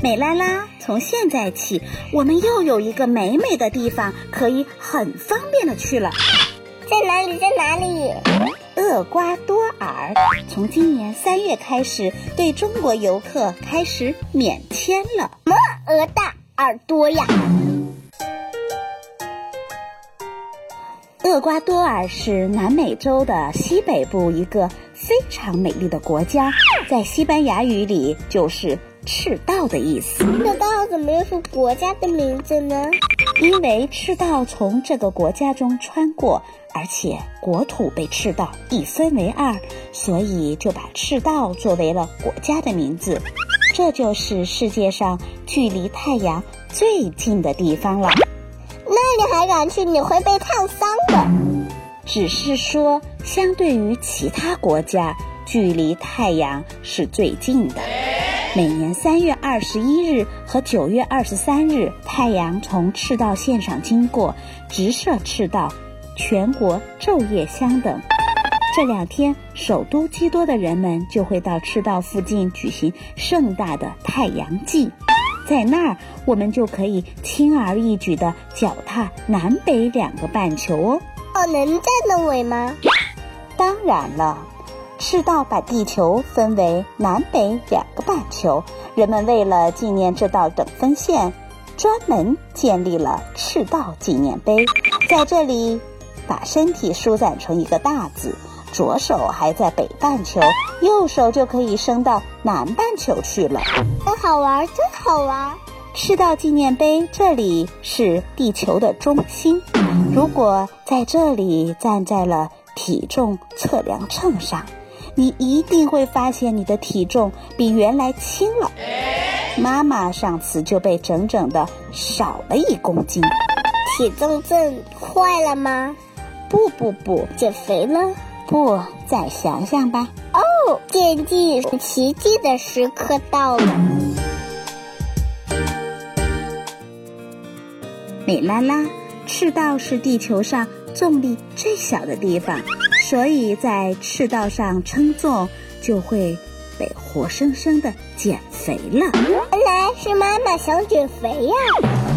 美拉拉，从现在起，我们又有一个美美的地方，可以很方便的去了。在哪里？在哪里？厄瓜多尔从今年三月开始，对中国游客开始免签了。么鹅大耳朵呀！厄瓜多尔是南美洲的西北部一个非常美丽的国家，在西班牙语里就是赤道的意思。赤道怎么又是国家的名字呢？因为赤道从这个国家中穿过，而且国土被赤道一分为二，所以就把赤道作为了国家的名字。这就是世界上距离太阳最近的地方了。那你还敢去？你会被烫伤的。只是说，相对于其他国家，距离太阳是最近的。每年三月二十一日和九月二十三日，太阳从赤道线上经过，直射赤道，全国昼夜相等。这两天，首都基多的人们就会到赤道附近举行盛大的太阳祭，在那儿，我们就可以轻而易举地脚踏南北两个半球哦。哦，能站得稳吗？当然了。赤道把地球分为南北两个半球，人们为了纪念这道等分线，专门建立了赤道纪念碑。在这里，把身体舒展成一个大字，左手还在北半球，右手就可以伸到南半球去了。真好玩，真好玩！赤道纪念碑这里是地球的中心，如果在这里站在了体重测量秤上。你一定会发现你的体重比原来轻了。妈妈上次就被整整的少了一公斤。体重秤坏了吗？不不不，减肥了？不，再想想吧。哦，见证奇迹的时刻到了。美拉拉，赤道是地球上重力最小的地方。所以在赤道上称重就会被活生生的减肥了。原来是妈妈想减肥呀。